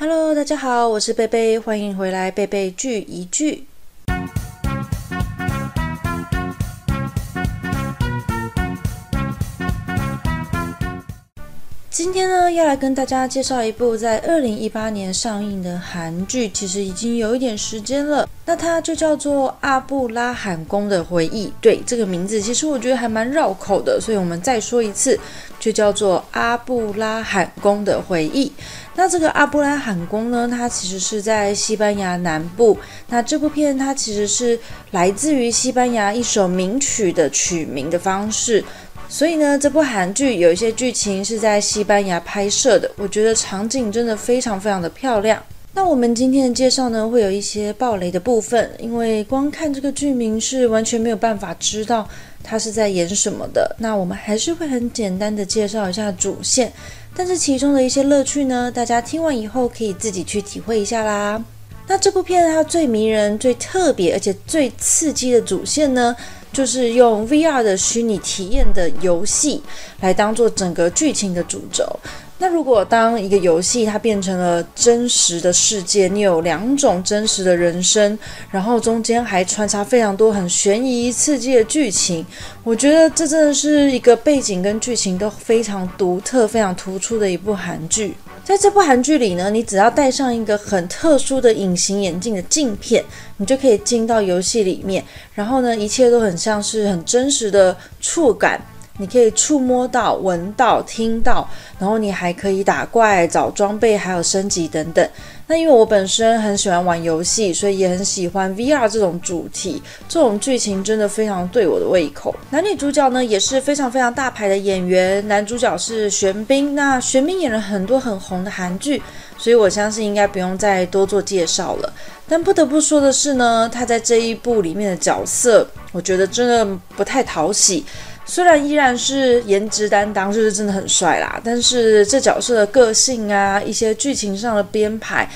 Hello，大家好，我是贝贝，欢迎回来贝贝剧一句。今天呢，要来跟大家介绍一部在二零一八年上映的韩剧，其实已经有一点时间了。那它就叫做《阿布拉罕宫的回忆》。对这个名字，其实我觉得还蛮绕口的，所以我们再说一次，就叫做《阿布拉罕宫的回忆》。那这个阿布拉罕宫呢，它其实是在西班牙南部。那这部片它其实是来自于西班牙一首名曲的取名的方式。所以呢，这部韩剧有一些剧情是在西班牙拍摄的，我觉得场景真的非常非常的漂亮。那我们今天的介绍呢，会有一些暴雷的部分，因为光看这个剧名是完全没有办法知道它是在演什么的。那我们还是会很简单的介绍一下主线，但是其中的一些乐趣呢，大家听完以后可以自己去体会一下啦。那这部片它最迷人、最特别而且最刺激的主线呢？就是用 VR 的虚拟体验的游戏来当做整个剧情的主轴。那如果当一个游戏它变成了真实的世界，你有两种真实的人生，然后中间还穿插非常多很悬疑刺激的剧情，我觉得这真的是一个背景跟剧情都非常独特、非常突出的一部韩剧。在这部韩剧里呢，你只要戴上一个很特殊的隐形眼镜的镜片，你就可以进到游戏里面。然后呢，一切都很像是很真实的触感，你可以触摸到、闻到、听到，然后你还可以打怪、找装备，还有升级等等。那因为我本身很喜欢玩游戏，所以也很喜欢 VR 这种主题，这种剧情真的非常对我的胃口。男女主角呢也是非常非常大牌的演员，男主角是玄彬，那玄彬演了很多很红的韩剧，所以我相信应该不用再多做介绍了。但不得不说的是呢，他在这一部里面的角色，我觉得真的不太讨喜。虽然依然是颜值担当，就是真的很帅啦，但是这角色的个性啊，一些剧情上的编排，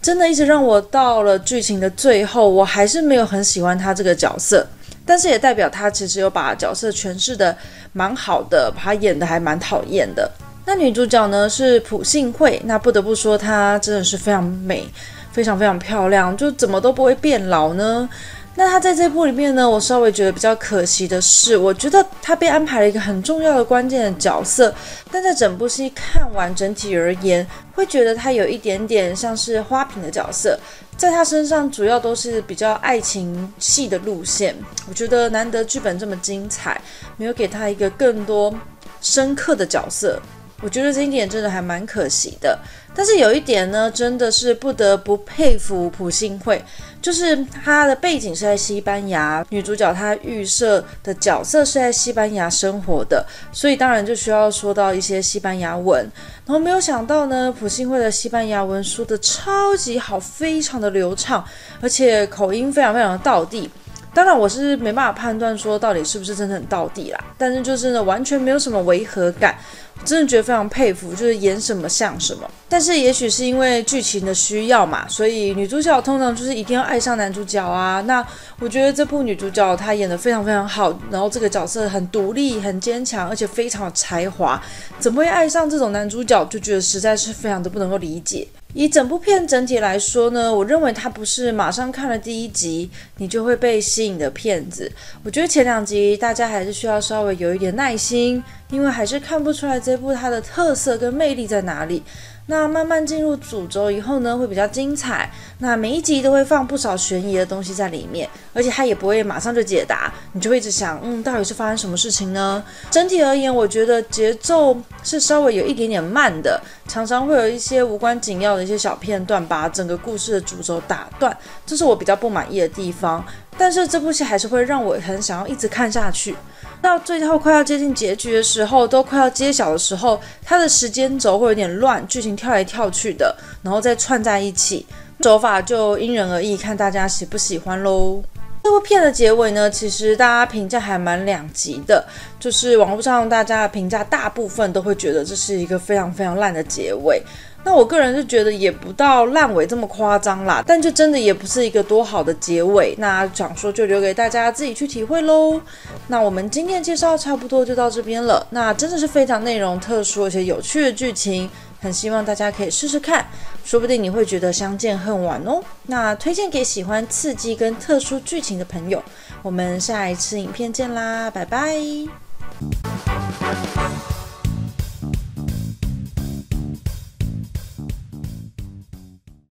真的一直让我到了剧情的最后，我还是没有很喜欢他这个角色。但是也代表他其实有把角色诠释的蛮好的，把他演的还蛮讨厌的。那女主角呢是朴信惠，那不得不说她真的是非常美，非常非常漂亮，就怎么都不会变老呢。那他在这部里面呢，我稍微觉得比较可惜的是，我觉得他被安排了一个很重要的关键的角色，但在整部戏看完整体而言，会觉得他有一点点像是花瓶的角色，在他身上主要都是比较爱情戏的路线，我觉得难得剧本这么精彩，没有给他一个更多深刻的角色。我觉得这一点真的还蛮可惜的，但是有一点呢，真的是不得不佩服朴信惠，就是她的背景是在西班牙，女主角她预设的角色是在西班牙生活的，所以当然就需要说到一些西班牙文。然后没有想到呢，朴信惠的西班牙文说的超级好，非常的流畅，而且口音非常非常的道地。当然我是没办法判断说到底是不是真的很道地啦，但是就是呢完全没有什么违和感。真的觉得非常佩服，就是演什么像什么。但是也许是因为剧情的需要嘛，所以女主角通常就是一定要爱上男主角啊。那我觉得这部女主角她演的非常非常好，然后这个角色很独立、很坚强，而且非常有才华，怎么会爱上这种男主角？就觉得实在是非常的不能够理解。以整部片整体来说呢，我认为它不是马上看了第一集你就会被吸引的片子。我觉得前两集大家还是需要稍微有一点耐心，因为还是看不出来这部它的特色跟魅力在哪里。那慢慢进入主轴以后呢，会比较精彩。那每一集都会放不少悬疑的东西在里面，而且它也不会马上就解答，你就会一直想，嗯，到底是发生什么事情呢？整体而言，我觉得节奏是稍微有一点点慢的，常常会有一些无关紧要的一些小片段把整个故事的主轴打断，这是我比较不满意的地方。但是这部戏还是会让我很想要一直看下去。到最后快要接近结局的时候，都快要揭晓的时候，它的时间轴会有点乱，剧情跳来跳去的，然后再串在一起，手法就因人而异，看大家喜不喜欢喽。这部片的结尾呢，其实大家评价还蛮两极的，就是网络上大家的评价大部分都会觉得这是一个非常非常烂的结尾。那我个人是觉得也不到烂尾这么夸张啦，但就真的也不是一个多好的结尾。那想说就留给大家自己去体会喽。那我们今天介绍差不多就到这边了。那真的是非常内容特殊而且有趣的剧情，很希望大家可以试试看，说不定你会觉得相见恨晚哦。那推荐给喜欢刺激跟特殊剧情的朋友。我们下一次影片见啦，拜拜。